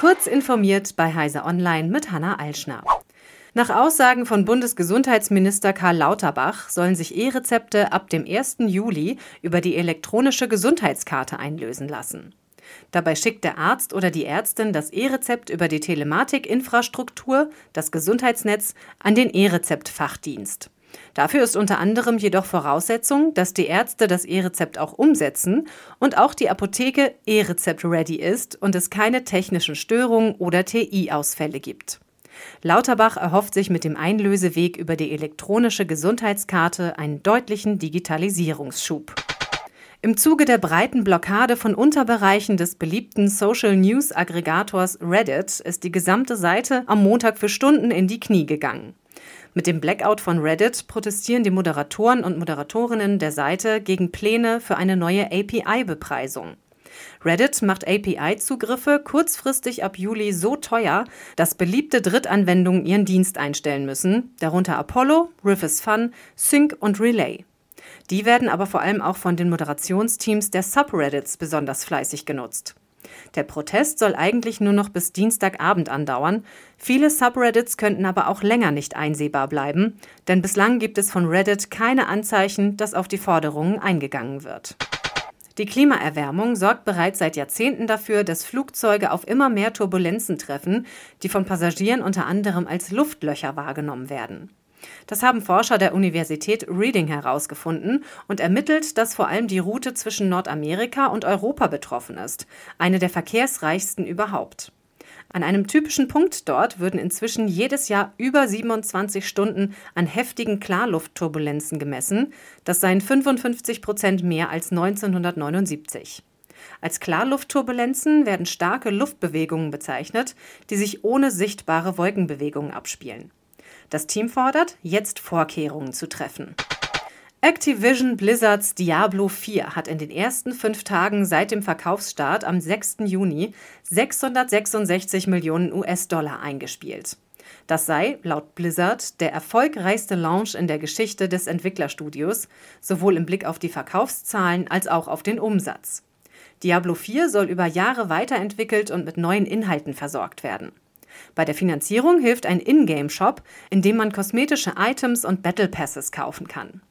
Kurz informiert bei Heise Online mit Hanna Alschner. Nach Aussagen von Bundesgesundheitsminister Karl Lauterbach sollen sich E-Rezepte ab dem 1. Juli über die elektronische Gesundheitskarte einlösen lassen. Dabei schickt der Arzt oder die Ärztin das E-Rezept über die Telematikinfrastruktur, das Gesundheitsnetz, an den E-Rezept-Fachdienst. Dafür ist unter anderem jedoch Voraussetzung, dass die Ärzte das E-Rezept auch umsetzen und auch die Apotheke E-Rezept-ready ist und es keine technischen Störungen oder TI-Ausfälle gibt. Lauterbach erhofft sich mit dem Einlöseweg über die elektronische Gesundheitskarte einen deutlichen Digitalisierungsschub. Im Zuge der breiten Blockade von Unterbereichen des beliebten Social News Aggregators Reddit ist die gesamte Seite am Montag für Stunden in die Knie gegangen. Mit dem Blackout von Reddit protestieren die Moderatoren und Moderatorinnen der Seite gegen Pläne für eine neue API-Bepreisung. Reddit macht API-Zugriffe kurzfristig ab Juli so teuer, dass beliebte Drittanwendungen ihren Dienst einstellen müssen, darunter Apollo, Riff is Fun, Sync und Relay. Die werden aber vor allem auch von den Moderationsteams der Subreddits besonders fleißig genutzt. Der Protest soll eigentlich nur noch bis Dienstagabend andauern. Viele Subreddits könnten aber auch länger nicht einsehbar bleiben, denn bislang gibt es von Reddit keine Anzeichen, dass auf die Forderungen eingegangen wird. Die Klimaerwärmung sorgt bereits seit Jahrzehnten dafür, dass Flugzeuge auf immer mehr Turbulenzen treffen, die von Passagieren unter anderem als Luftlöcher wahrgenommen werden. Das haben Forscher der Universität Reading herausgefunden und ermittelt, dass vor allem die Route zwischen Nordamerika und Europa betroffen ist, eine der verkehrsreichsten überhaupt. An einem typischen Punkt dort würden inzwischen jedes Jahr über 27 Stunden an heftigen Klarluftturbulenzen gemessen. Das seien 55 Prozent mehr als 1979. Als Klarluftturbulenzen werden starke Luftbewegungen bezeichnet, die sich ohne sichtbare Wolkenbewegungen abspielen. Das Team fordert, jetzt Vorkehrungen zu treffen. Activision Blizzards Diablo 4 hat in den ersten fünf Tagen seit dem Verkaufsstart am 6. Juni 666 Millionen US-Dollar eingespielt. Das sei, laut Blizzard, der erfolgreichste Launch in der Geschichte des Entwicklerstudios, sowohl im Blick auf die Verkaufszahlen als auch auf den Umsatz. Diablo 4 soll über Jahre weiterentwickelt und mit neuen Inhalten versorgt werden. Bei der Finanzierung hilft ein Ingame-Shop, in dem man kosmetische Items und Battle Passes kaufen kann.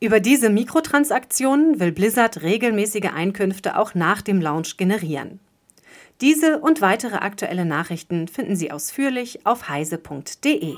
Über diese Mikrotransaktionen will Blizzard regelmäßige Einkünfte auch nach dem Launch generieren. Diese und weitere aktuelle Nachrichten finden Sie ausführlich auf heise.de.